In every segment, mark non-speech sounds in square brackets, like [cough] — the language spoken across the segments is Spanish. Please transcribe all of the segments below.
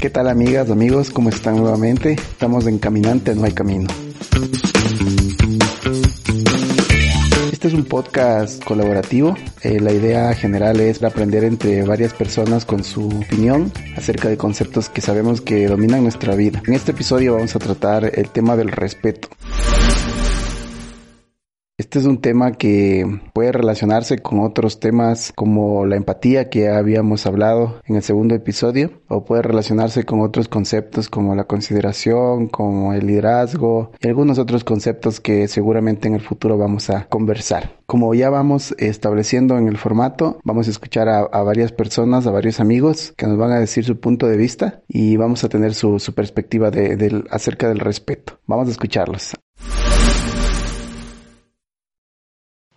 ¿Qué tal amigas, amigos? ¿Cómo están nuevamente? Estamos en Caminante, no hay camino. Este es un podcast colaborativo. Eh, la idea general es aprender entre varias personas con su opinión acerca de conceptos que sabemos que dominan nuestra vida. En este episodio vamos a tratar el tema del respeto. Este es un tema que puede relacionarse con otros temas como la empatía que habíamos hablado en el segundo episodio o puede relacionarse con otros conceptos como la consideración, como el liderazgo y algunos otros conceptos que seguramente en el futuro vamos a conversar. Como ya vamos estableciendo en el formato, vamos a escuchar a, a varias personas, a varios amigos que nos van a decir su punto de vista y vamos a tener su, perspectiva acerca del respeto. Vamos a escucharlos.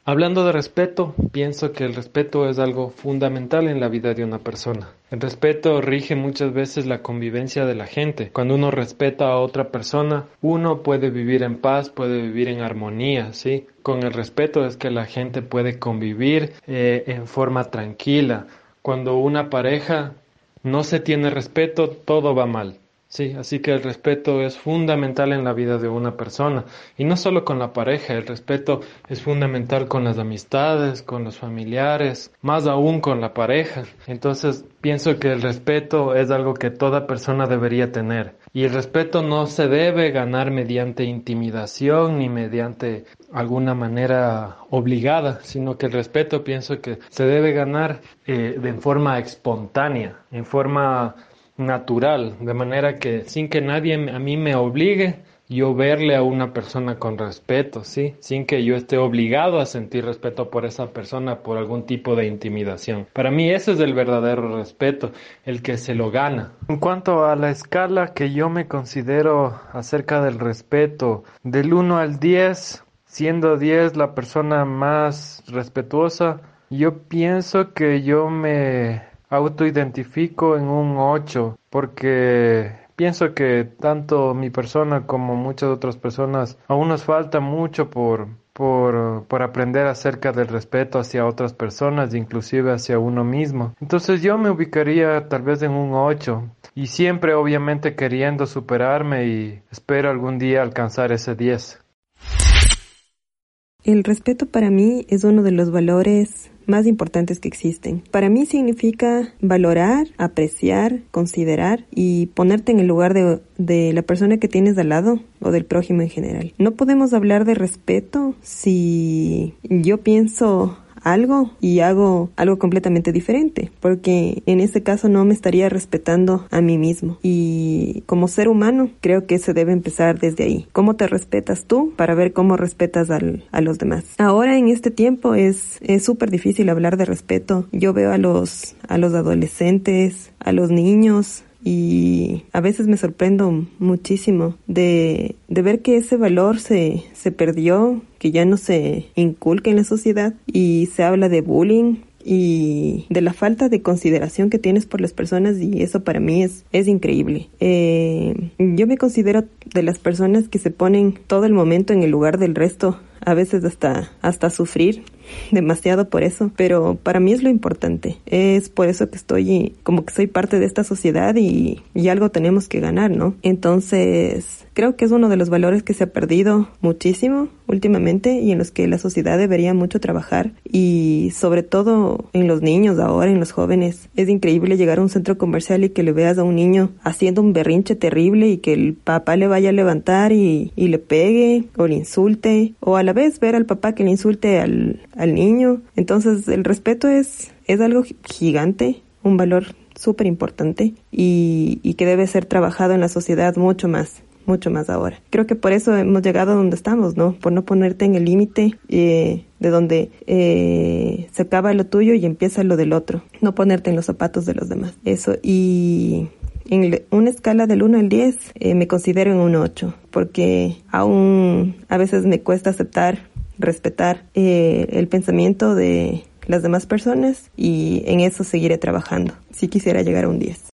Hablando de respeto, pienso que el respeto es algo fundamental en la vida de una persona. El respeto rige muchas veces la convivencia de la gente. Cuando uno respeta a otra persona, uno puede vivir en paz, puede vivir en armonía, ¿sí? Con el respeto es que la gente puede convivir eh, en forma tranquila. Cuando una pareja no se tiene respeto, todo va mal. Sí, así que el respeto es fundamental en la vida de una persona y no solo con la pareja, el respeto es fundamental con las amistades, con los familiares, más aún con la pareja. Entonces pienso que el respeto es algo que toda persona debería tener y el respeto no se debe ganar mediante intimidación ni mediante alguna manera obligada, sino que el respeto pienso que se debe ganar eh, de forma espontánea, en forma natural, de manera que sin que nadie a mí me obligue, yo verle a una persona con respeto, ¿sí? Sin que yo esté obligado a sentir respeto por esa persona por algún tipo de intimidación. Para mí ese es el verdadero respeto, el que se lo gana. En cuanto a la escala que yo me considero acerca del respeto, del 1 al 10, siendo 10 la persona más respetuosa, yo pienso que yo me autoidentifico en un 8 porque pienso que tanto mi persona como muchas otras personas aún nos falta mucho por, por, por, aprender acerca del respeto hacia otras personas, inclusive hacia uno mismo. Entonces yo me ubicaría tal vez en un 8 y siempre obviamente queriendo superarme y espero algún día alcanzar ese 10. El respeto para mí es uno de los valores más importantes que existen. Para mí significa valorar, apreciar, considerar y ponerte en el lugar de, de, la persona que tienes al lado o del prójimo en general. No podemos hablar de respeto si yo pienso algo y hago algo completamente diferente, porque en ese caso no me estaría respetando a mí mismo. Y como ser humano, creo que se debe empezar desde ahí. ¿Cómo te respetas tú para ver cómo respetas al, a los demás? Ahora en este tiempo es súper difícil hablar de respeto. Yo veo a los, a los adolescentes, a los niños, y a veces me sorprendo muchísimo de, de ver que ese valor se, se perdió, que ya no se inculca en la sociedad y se habla de bullying y de la falta de consideración que tienes por las personas y eso para mí es, es increíble. Eh, yo me considero de las personas que se ponen todo el momento en el lugar del resto a veces hasta, hasta sufrir demasiado por eso, pero para mí es lo importante. Es por eso que estoy como que soy parte de esta sociedad y, y algo tenemos que ganar, ¿no? Entonces, creo que es uno de los valores que se ha perdido muchísimo últimamente y en los que la sociedad debería mucho trabajar y sobre todo en los niños ahora, en los jóvenes. Es increíble llegar a un centro comercial y que le veas a un niño haciendo un berrinche terrible y que el papá le vaya a levantar y, y le pegue o le insulte o a la vez ver al papá que le insulte al, al niño. Entonces el respeto es, es algo gigante, un valor súper importante y, y que debe ser trabajado en la sociedad mucho más mucho más ahora. Creo que por eso hemos llegado a donde estamos, ¿no? Por no ponerte en el límite eh, de donde eh, se acaba lo tuyo y empieza lo del otro. No ponerte en los zapatos de los demás. Eso. Y en una escala del 1 al 10 eh, me considero en un 8 porque aún a veces me cuesta aceptar, respetar eh, el pensamiento de las demás personas y en eso seguiré trabajando. Si quisiera llegar a un 10.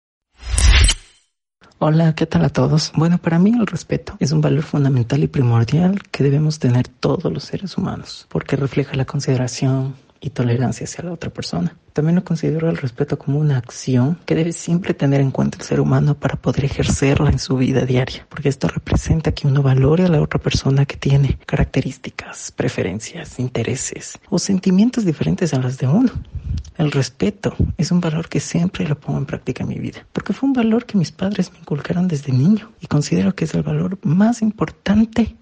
Hola, ¿qué tal a todos? Bueno, para mí el respeto es un valor fundamental y primordial que debemos tener todos los seres humanos, porque refleja la consideración y tolerancia hacia la otra persona. También lo considero el respeto como una acción que debe siempre tener en cuenta el ser humano para poder ejercerla en su vida diaria, porque esto representa que uno valore a la otra persona que tiene características, preferencias, intereses o sentimientos diferentes a las de uno. El respeto es un valor que siempre lo pongo en práctica en mi vida, porque fue un valor que mis padres me inculcaron desde niño y considero que es el valor más importante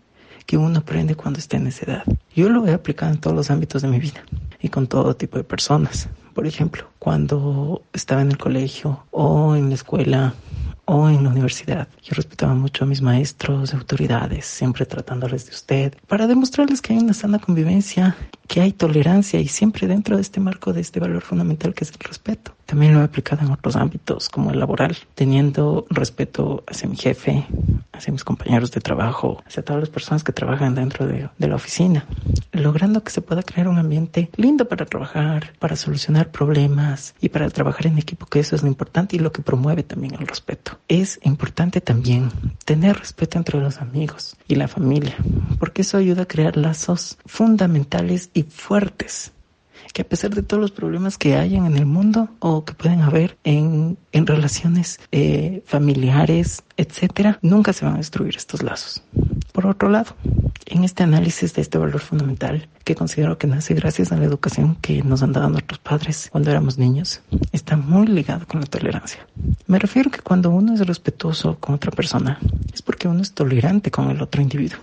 que uno aprende cuando está en esa edad. Yo lo he aplicado en todos los ámbitos de mi vida y con todo tipo de personas. Por ejemplo, cuando estaba en el colegio o en la escuela o en la universidad. Yo respetaba mucho a mis maestros, autoridades, siempre tratándoles de usted, para demostrarles que hay una sana convivencia, que hay tolerancia y siempre dentro de este marco de este valor fundamental que es el respeto. También lo he aplicado en otros ámbitos como el laboral, teniendo respeto hacia mi jefe, hacia mis compañeros de trabajo, hacia todas las personas que trabajan dentro de, de la oficina, logrando que se pueda crear un ambiente lindo para trabajar, para solucionar problemas y para trabajar en equipo, que eso es lo importante y lo que promueve también el respeto. Es importante también tener respeto entre los amigos y la familia, porque eso ayuda a crear lazos fundamentales y fuertes que a pesar de todos los problemas que hayan en el mundo o que pueden haber en, en relaciones eh, familiares, etcétera, nunca se van a destruir estos lazos. Por otro lado, en este análisis de este valor fundamental, que considero que nace gracias a la educación que nos han dado nuestros padres cuando éramos niños, está muy ligado con la tolerancia. Me refiero que cuando uno es respetuoso con otra persona, es porque uno es tolerante con el otro individuo,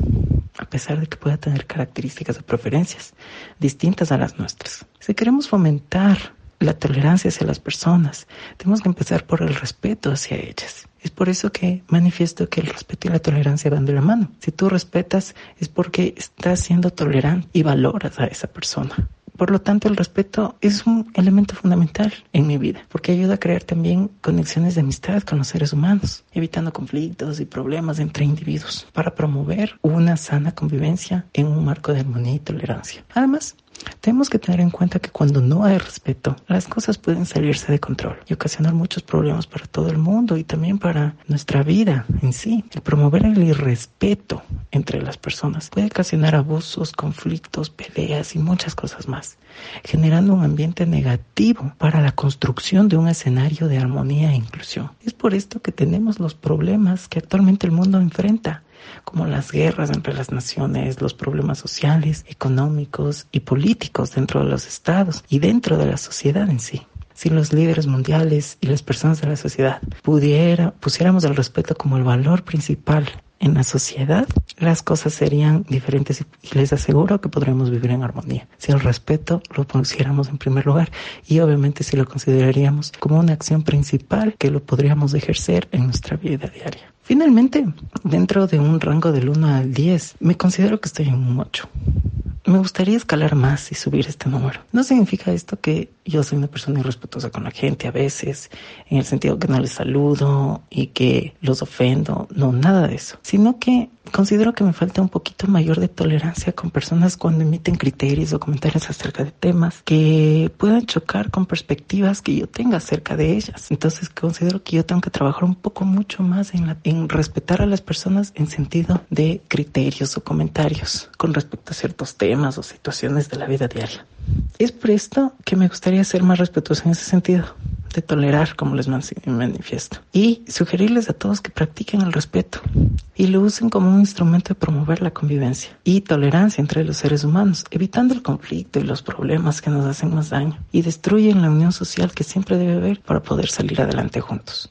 a pesar de que pueda tener características o preferencias distintas a las nuestras. Si queremos fomentar la tolerancia hacia las personas, tenemos que empezar por el respeto hacia ellas. Es por eso que manifiesto que el respeto y la tolerancia van de la mano. Si tú respetas es porque estás siendo tolerante y valoras a esa persona. Por lo tanto, el respeto es un elemento fundamental en mi vida, porque ayuda a crear también conexiones de amistad con los seres humanos, evitando conflictos y problemas entre individuos, para promover una sana convivencia en un marco de armonía y tolerancia. Además, tenemos que tener en cuenta que cuando no hay respeto, las cosas pueden salirse de control y ocasionar muchos problemas para todo el mundo y también para nuestra vida en sí. El promover el irrespeto entre las personas puede ocasionar abusos, conflictos, peleas y muchas cosas más, generando un ambiente negativo para la construcción de un escenario de armonía e inclusión. Es por esto que tenemos los problemas que actualmente el mundo enfrenta como las guerras entre las naciones, los problemas sociales, económicos y políticos dentro de los estados y dentro de la sociedad en sí. Si los líderes mundiales y las personas de la sociedad pudiera, pusiéramos el respeto como el valor principal en la sociedad, las cosas serían diferentes y les aseguro que podremos vivir en armonía. Si el respeto lo pusiéramos en primer lugar y obviamente si lo consideraríamos como una acción principal que lo podríamos ejercer en nuestra vida diaria. Finalmente, dentro de un rango del 1 al 10, me considero que estoy en un 8. Me gustaría escalar más y subir este número. No significa esto que yo soy una persona irrespetuosa con la gente a veces, en el sentido que no les saludo y que los ofendo, no, nada de eso, sino que considero que me falta un poquito mayor de tolerancia con personas cuando emiten criterios o comentarios acerca de temas que puedan chocar con perspectivas que yo tenga acerca de ellas. Entonces considero que yo tengo que trabajar un poco mucho más en, la, en respetar a las personas en sentido de criterios o comentarios con respecto a ciertos temas o situaciones de la vida diaria. Es por esto que me gustaría ser más respetuoso en ese sentido, de tolerar como les manifiesto, y sugerirles a todos que practiquen el respeto y lo usen como un instrumento de promover la convivencia y tolerancia entre los seres humanos, evitando el conflicto y los problemas que nos hacen más daño y destruyen la unión social que siempre debe haber para poder salir adelante juntos.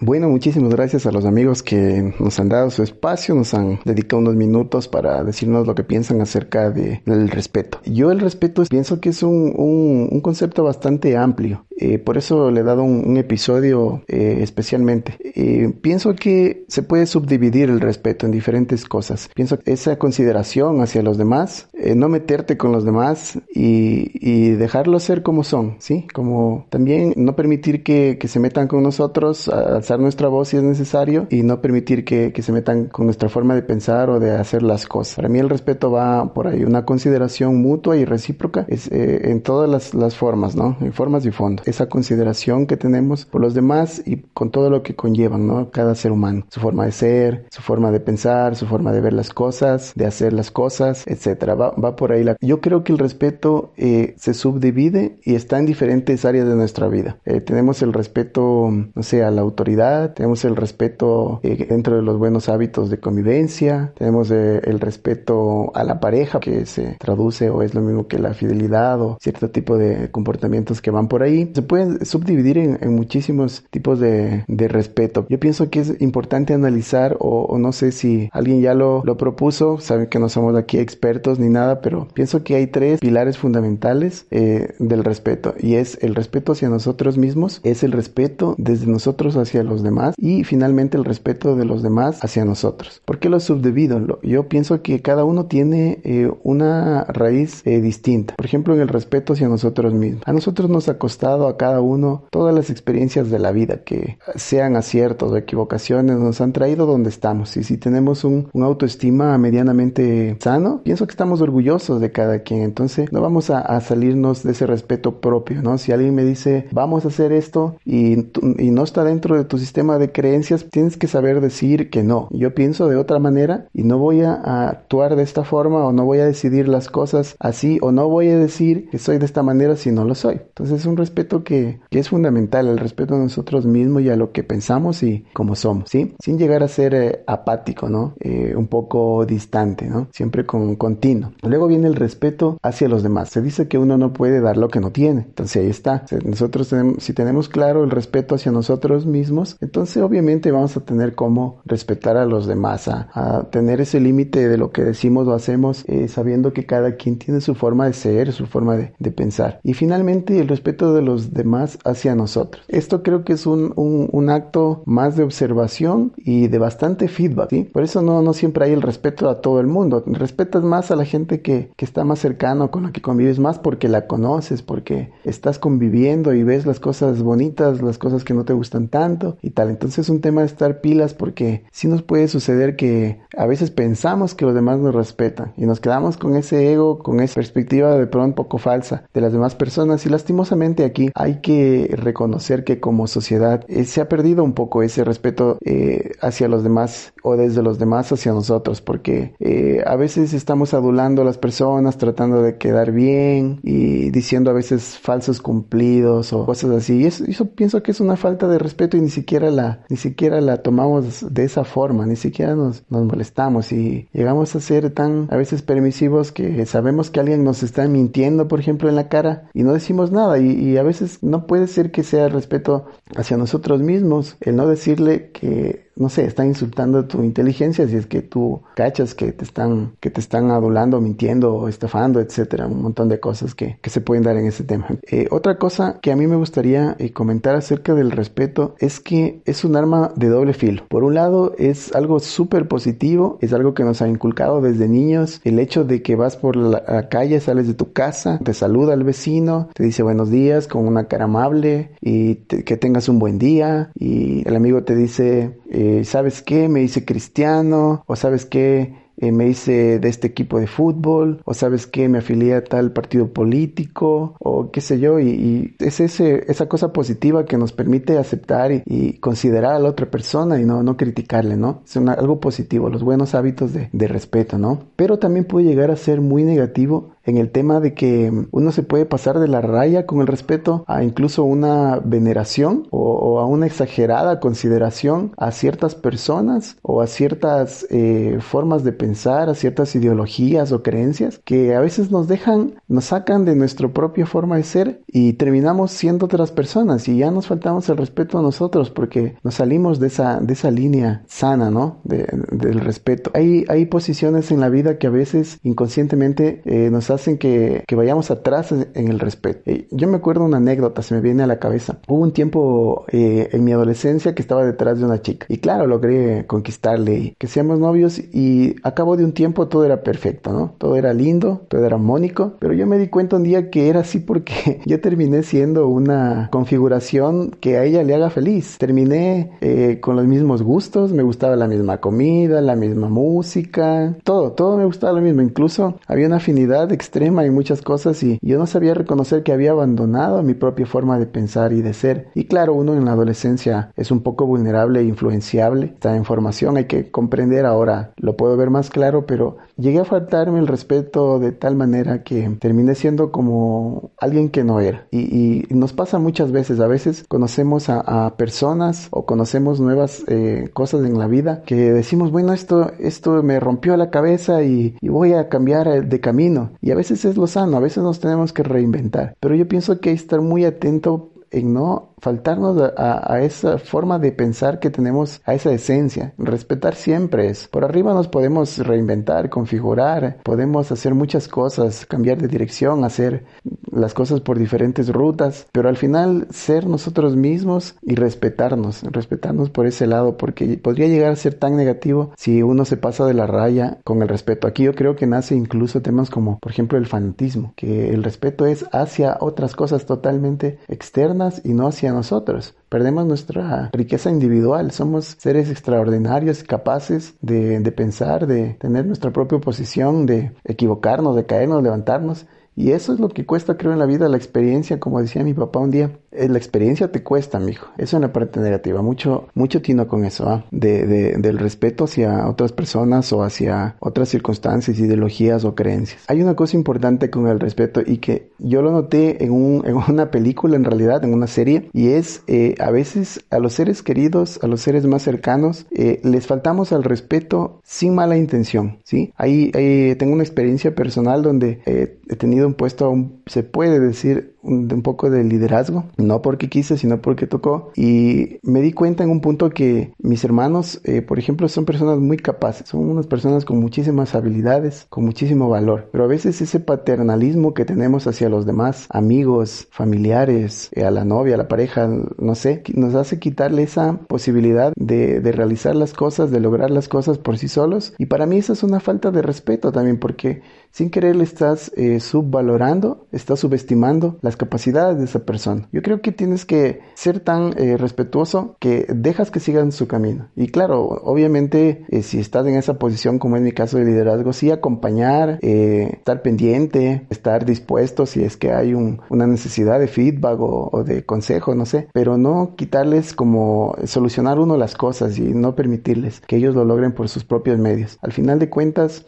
Bueno, muchísimas gracias a los amigos que nos han dado su espacio, nos han dedicado unos minutos para decirnos lo que piensan acerca de, del respeto. Yo el respeto pienso que es un, un, concepto bastante amplio, eh, por eso le he dado un, episodio eh, especialmente. Eh, pienso que se puede subdividir el respeto en diferentes cosas. Pienso que esa consideración hacia los demás, no meterte con los demás y, y dejarlos ser como son, ¿sí? Como también no permitir que, que se metan con nosotros, alzar nuestra voz si es necesario y no permitir que, que, se metan con nuestra forma de pensar o de hacer las cosas. Para mí el respeto va por ahí, una consideración mutua y recíproca es, eh, en todas las, las, formas, ¿no? En formas y fondos. Esa consideración que tenemos por los demás y con todo lo que conllevan, ¿no? Cada ser humano. Su forma de ser, su forma de pensar, su forma de ver las cosas, de hacer las cosas, etcétera. Va, va por ahí. La... Yo creo que el respeto eh, se subdivide y está en diferentes áreas de nuestra vida. Eh, tenemos el respeto, no sé, a la autoridad, tenemos el respeto eh, dentro de los buenos hábitos de convivencia, tenemos eh, el respeto a la pareja que se traduce o es lo mismo que la fidelidad o cierto tipo de comportamientos que van por ahí. Se pueden subdividir en, muchísimos tipos de, de, respeto. Yo pienso que es importante analizar o, no sé si alguien ya lo, lo propuso, saben que no somos aquí expertos ni nada, pero pienso que hay tres pilares fundamentales eh, del respeto y es el respeto hacia nosotros mismos, es el respeto desde nosotros hacia los demás y finalmente el respeto de los demás hacia nosotros. ¿Por qué lo subdivido? Yo pienso que cada uno tiene eh, una raíz eh, distinta. Por ejemplo, en el respeto hacia nosotros mismos. A nosotros nos ha costado a cada uno todas las experiencias de la vida, que sean aciertos o equivocaciones, nos han traído donde estamos. Y si tenemos un, un autoestima medianamente sano, pienso que estamos orgullosos de cada quien. Entonces, no vamos a, a salirnos de ese respeto propio, ¿no? Si alguien me dice, vamos a hacer esto y, y no está dentro de tu sistema de creencias, tienes que saber decir que no. Yo pienso de otra manera y no voy a, actuar de esta forma o no voy a decidir las cosas así o no voy a decir que soy de esta manera si no lo soy. Entonces es un respeto que, que es fundamental, el respeto a nosotros mismos y a lo que pensamos y como somos, ¿sí? Sin llegar a ser eh, apático, ¿no? Eh, un poco distante, ¿no? Siempre con continuo. Luego viene el respeto hacia los demás. Se dice que uno no puede dar lo que no tiene. Entonces ahí está. Nosotros tenemos, si tenemos claro el respeto hacia nosotros mismos, entonces obviamente vamos a tener como respetar a los demás, a, tener ese límite de lo que decimos o hacemos, eh, sabiendo que cada quien tiene su forma de ser, su forma de, pensar. Y finalmente el respeto de los demás hacia nosotros. Esto creo que es un, un, acto más de observación y de bastante feedback. Por eso no, no siempre hay el respeto a todo el mundo. Respetas más a la gente que, que está más cercano, con la que convives más porque la conoces, porque estás conviviendo y ves las cosas bonitas, las cosas que no te gustan tanto y tal. Entonces es un tema de estar pilas porque sí nos puede suceder que a veces pensamos que los demás nos respetan y nos quedamos con ese ego, con esa perspectiva de pronto poco falsa de las demás personas y lastimosamente aquí hay que reconocer que como sociedad eh, se ha perdido un poco ese respeto eh, hacia los demás o desde los demás hacia nosotros porque eh, a veces estamos adulando a las personas tratando de quedar bien y diciendo a veces falsos cumplidos o cosas así y eso, eso pienso que es una falta de respeto y ni siquiera la ni siquiera la tomamos de esa forma, ni siquiera nos, nos molestamos y llegamos a ser tan a veces permisivos que sabemos que alguien nos está mintiendo, por ejemplo, en la cara y no decimos nada y, y a veces no puede ser que sea respeto hacia nosotros mismos el no decirle que no sé, están insultando tu inteligencia si es que tú cachas que te están, que te están adulando, mintiendo estafando, etcétera, un montón de cosas que, que se pueden dar en ese tema. Eh, otra cosa que a mí me gustaría eh, comentar acerca del respeto es que es un arma de doble filo. Por un lado, es algo súper positivo, es algo que nos ha inculcado desde niños, el hecho de que vas por la, calle, sales de tu casa, te saluda el vecino, te dice buenos días con una cara amable y que tengas un buen día y el amigo te dice eh, ¿sabes qué? Me hice cristiano, o ¿sabes qué? Eh, me hice de este equipo de fútbol, o sabes qué, me afilié a tal partido político, o qué sé yo, y, es ese, esa cosa positiva que nos permite aceptar y, considerar a la otra persona y no, no criticarle, ¿no? Es algo positivo, los buenos hábitos de respeto, ¿no? Pero también puede llegar a ser muy negativo en el tema de que uno se puede pasar de la raya con el respeto a incluso una veneración o, a una exagerada consideración a ciertas personas o a ciertas eh, formas de pensar, a ciertas ideologías o creencias que a veces nos dejan, nos sacan de nuestra propia forma de ser y terminamos siendo otras personas y ya nos faltamos el respeto a nosotros porque nos salimos de esa, de esa línea sana, ¿no? del respeto. Hay, hay posiciones en la vida que a veces inconscientemente eh, nos hacen que, que, vayamos atrás en el respeto. Eh, yo me acuerdo una anécdota, se me viene a la cabeza. Hubo un tiempo eh, en mi adolescencia que estaba detrás de una chica y claro, logré conquistarle y que seamos novios y a cabo de un tiempo todo era perfecto, ¿no? Todo era lindo, todo era mónico, pero yo me di cuenta un día que era así porque [laughs] yo terminé siendo una configuración que a ella le haga feliz. Terminé eh, con los mismos gustos, me gustaba la misma comida, la misma música, todo, todo me gustaba lo mismo. Incluso había una afinidad extrema en muchas cosas y yo no sabía reconocer que había abandonado mi propia forma de pensar y de ser. Y claro, uno en la adolescencia es un poco vulnerable e influenciable, está en formación, hay que comprender ahora, lo puedo ver más claro, pero llegué a faltarme el respeto de tal manera que terminé siendo como alguien que no era. Y, nos pasa muchas veces, a veces conocemos a, personas o conocemos nuevas eh, cosas en la vida que decimos, bueno, esto, esto me rompió la cabeza y, y voy a cambiar de camino. Y a veces es lo sano, a veces nos tenemos que reinventar. Pero yo pienso que hay que estar muy atento en no faltarnos a, esa forma de pensar que tenemos, a esa esencia. Respetar siempre es. Por arriba nos podemos reinventar, configurar, podemos hacer muchas cosas, cambiar de dirección, hacer las cosas por diferentes rutas, pero al final ser nosotros mismos y respetarnos, respetarnos por ese lado, porque podría llegar a ser tan negativo si uno se pasa de la raya con el respeto. Aquí yo creo que nace incluso temas como, por ejemplo, el fanatismo, que el respeto es hacia otras cosas totalmente externas y no hacia nosotros. Perdemos nuestra riqueza individual. Somos seres extraordinarios, capaces de, de pensar, de tener nuestra propia posición, de equivocarnos, de caernos, levantarnos. Y eso es lo que cuesta, creo, en la vida, la experiencia, como decía mi papá un día. Eh, la experiencia te cuesta, mijo. Eso en la parte negativa. Mucho, mucho tino con eso, ¿ah? De, de, del respeto hacia otras personas o hacia otras circunstancias, ideologías o creencias. Hay una cosa importante con el respeto y que yo lo noté en, un, [laughs] en una película, en realidad, en una serie, y es eh, a veces a los seres queridos, a los seres más cercanos, eh, les faltamos al respeto sin mala intención, ¿sí? Ahí, ahí tengo una experiencia personal donde he tenido un puesto, un, se puede decir, un, un, poco de liderazgo, no porque quise, sino porque tocó. Y me di cuenta en un punto que mis hermanos, eh, por ejemplo, son personas muy capaces, son unas personas con muchísimas habilidades, con muchísimo valor. Pero a veces ese paternalismo que tenemos hacia los demás, amigos, familiares, eh, a la novia, a la pareja, no sé, nos hace quitarle esa posibilidad de, de realizar las cosas, de lograr las cosas por sí solos. Y para mí esa es una falta de respeto también, porque sin querer le estás eh, subvalorando, estás subestimando las capacidades de esa persona. Yo creo que tienes que ser tan eh, respetuoso que dejas que sigan su camino. Y claro, obviamente, eh, si estás en esa posición, como en mi caso de liderazgo, sí acompañar, eh, estar pendiente, estar dispuesto si es que hay un, una necesidad de feedback o, de consejo, no sé, pero no quitarles como solucionar uno las cosas y no permitirles que ellos lo logren por sus propios medios. Al final de cuentas,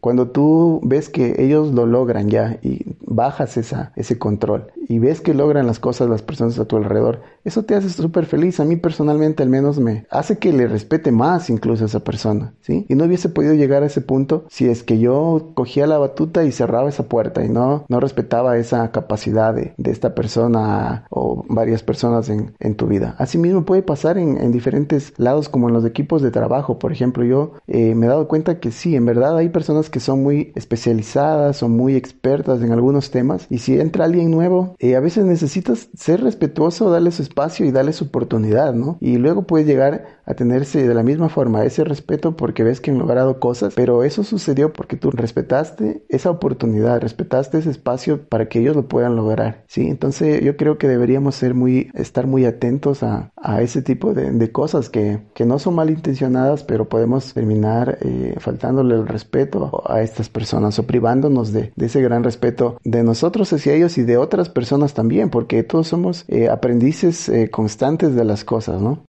cuando tú ves que ellos lo logran ya y bajas ese control y ves que logran las cosas las personas a tu alrededor, eso te hace súper feliz. A mí personalmente al menos me hace que le respete más incluso a esa persona, ¿sí? Y no hubiese podido llegar a ese punto si es que yo cogía la batuta y cerraba esa puerta y no, no respetaba esa capacidad de, esta persona o varias personas en, en tu vida. Asimismo puede pasar en, en, diferentes lados como en los equipos de trabajo. Por ejemplo, yo eh, me he dado cuenta que sí, en verdad hay personas que son muy especializadas o muy expertas en algunos temas y si entra alguien nuevo, eh, a veces necesitas ser respetuoso, darle su espacio y darle su oportunidad, ¿no? Y luego puedes llegar a tenerse de la misma forma ese respeto porque ves que han logrado cosas, pero eso sucedió porque tú respetaste esa oportunidad, respetaste ese espacio para que ellos lo puedan lograr, ¿sí? Entonces yo creo que deberíamos ser muy, estar muy atentos a, a ese tipo de, de cosas que, que, no son malintencionadas, pero podemos terminar eh, faltándole el respeto a estas personas o privándonos de, de, ese gran respeto de nosotros hacia ellos y de otras personas también, porque todos somos eh, aprendices eh, constantes de las cosas, ¿no?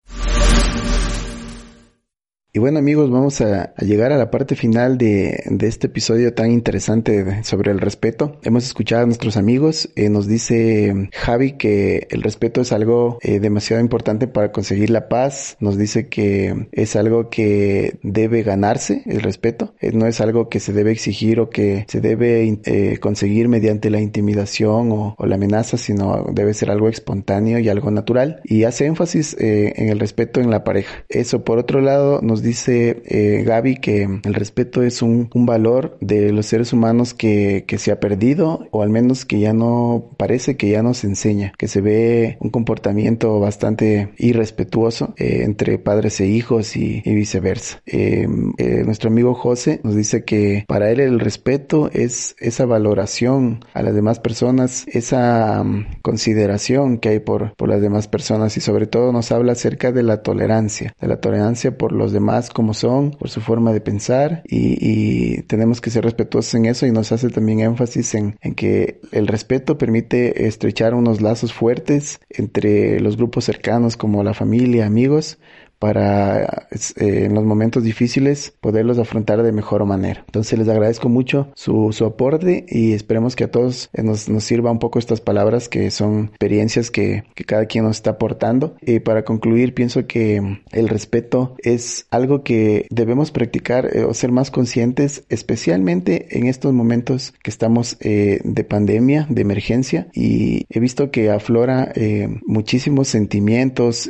Y bueno amigos, vamos a, llegar a la parte final de, este episodio tan interesante sobre el respeto. Hemos escuchado a nuestros amigos, eh, nos dice Javi que el respeto es algo eh, demasiado importante para conseguir la paz, nos dice que es algo que debe ganarse, el respeto, eh, no es algo que se debe exigir o que se debe conseguir mediante la intimidación o, o, la amenaza, sino debe ser algo espontáneo y algo natural. Y hace énfasis en el respeto en la pareja. Eso por otro lado nos dice eh, Gaby que el respeto es un, valor de los seres humanos que, se ha perdido o al menos que ya no parece que ya no se enseña, que se ve un comportamiento bastante irrespetuoso eh, entre padres e hijos y, viceversa. Eh, nuestro amigo José nos dice que para él el respeto es esa valoración a las demás personas, esa um, consideración que hay por, por las demás personas y sobre todo nos habla acerca de la tolerancia, de la tolerancia por los demás como son, por su forma de pensar y, tenemos que ser respetuosos en eso y nos hace también énfasis en, en, que el respeto permite estrechar unos lazos fuertes entre los grupos cercanos como la familia, amigos, para eh, en los momentos difíciles poderlos afrontar de mejor manera. Entonces les agradezco mucho su, su aporte y esperemos que a todos eh, nos, nos, sirva un poco estas palabras que son experiencias que, que cada quien nos está aportando. Y para concluir, pienso que el respeto es algo que debemos practicar eh, o ser más conscientes, especialmente en estos momentos que estamos de pandemia, de emergencia. Y he visto que aflora muchísimos sentimientos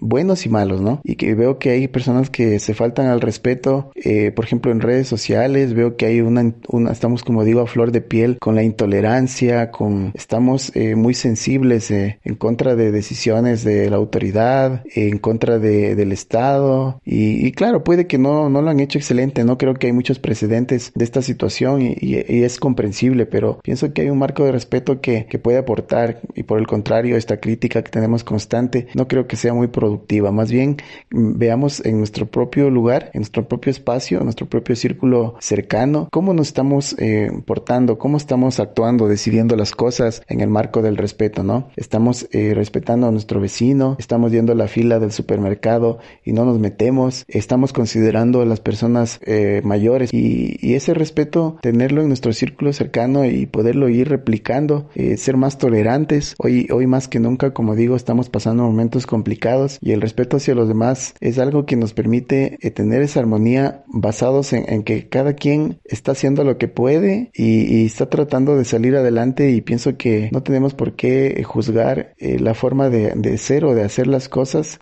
buenos y malos, ¿no? Y que veo que hay personas que se faltan al respeto, eh, por ejemplo en redes sociales, veo que hay una, una, estamos como digo a flor de piel con la intolerancia, con, estamos eh, muy sensibles eh, en contra de decisiones de la autoridad, en contra de, del Estado. Y, y, claro, puede que no, no lo han hecho excelente, no creo que hay muchos precedentes de esta situación y, y, es comprensible, pero pienso que hay un marco de respeto que, que puede aportar y por el contrario, esta crítica que tenemos constante no creo que sea muy productiva, más bien veamos en nuestro propio lugar, en nuestro propio espacio, en nuestro propio círculo cercano, cómo nos estamos eh, portando, cómo estamos actuando, decidiendo las cosas en el marco del respeto, ¿no? Estamos eh, respetando a nuestro vecino, estamos yendo a la fila del supermercado y no nos metemos, estamos considerando a las personas eh, mayores y, ese respeto, tenerlo en nuestro círculo cercano y poderlo ir replicando, ser más tolerantes. Hoy, hoy más que nunca, como digo, estamos pasando momentos complicados y el respeto hacia los demás más es algo que nos permite eh, tener esa armonía basados en, que cada quien está haciendo lo que puede y, está tratando de salir adelante y pienso que no tenemos por qué eh, juzgar eh, la forma de, de, ser o de hacer las cosas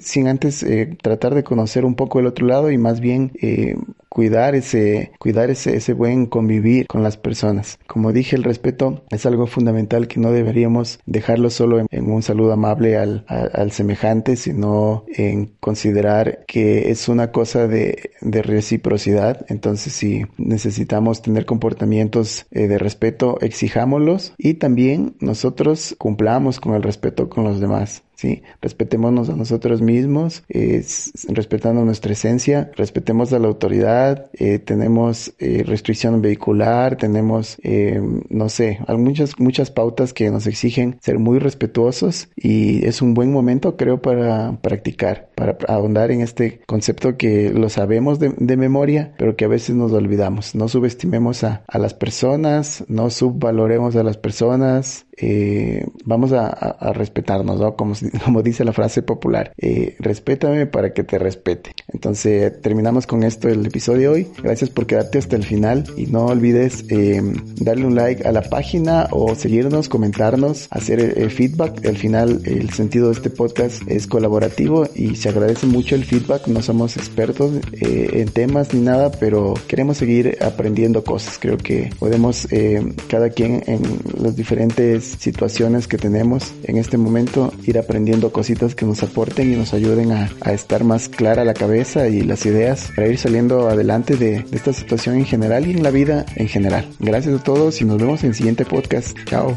sin antes tratar de conocer un poco el otro lado y más bien cuidar ese, cuidar ese, ese buen convivir con las personas. Como dije, el respeto es algo fundamental que no deberíamos dejarlo solo en, un saludo amable al, semejante, sino en considerar que es una cosa de, de reciprocidad. Entonces, si necesitamos tener comportamientos eh, de respeto, exijámoslos y también nosotros cumplamos con el respeto con los demás. ¿Sí? Respetémonos a nosotros mismos, respetando nuestra esencia, respetemos a la autoridad, eh, tenemos eh, restricción vehicular, tenemos, eh, no sé, hay muchas, muchas pautas que nos exigen ser muy respetuosos y es un buen momento, creo, para practicar, para ahondar en este concepto que lo sabemos de, memoria, pero que a veces nos olvidamos. No subestimemos a, a las personas, no subvaloremos a las personas, eh, vamos a, respetarnos, ¿no? Como, [laughs] como dice la frase popular, eh, respétame para que te respete. Entonces terminamos con esto el episodio de hoy. Gracias por quedarte hasta el final y no olvides eh, darle un like a la página o seguirnos, comentarnos, hacer el, feedback. Al final el sentido de este podcast es colaborativo y se agradece mucho el feedback. No somos expertos eh, en temas ni nada, pero queremos seguir aprendiendo cosas. Creo que podemos eh, cada quien en los diferentes situaciones que tenemos en este momento, ir aprendiendo cositas que nos aporten y nos ayuden a, estar más clara la cabeza y las ideas para ir saliendo adelante de, de esta situación en general y en la vida en general. Gracias a todos y nos vemos en el siguiente podcast. Chao.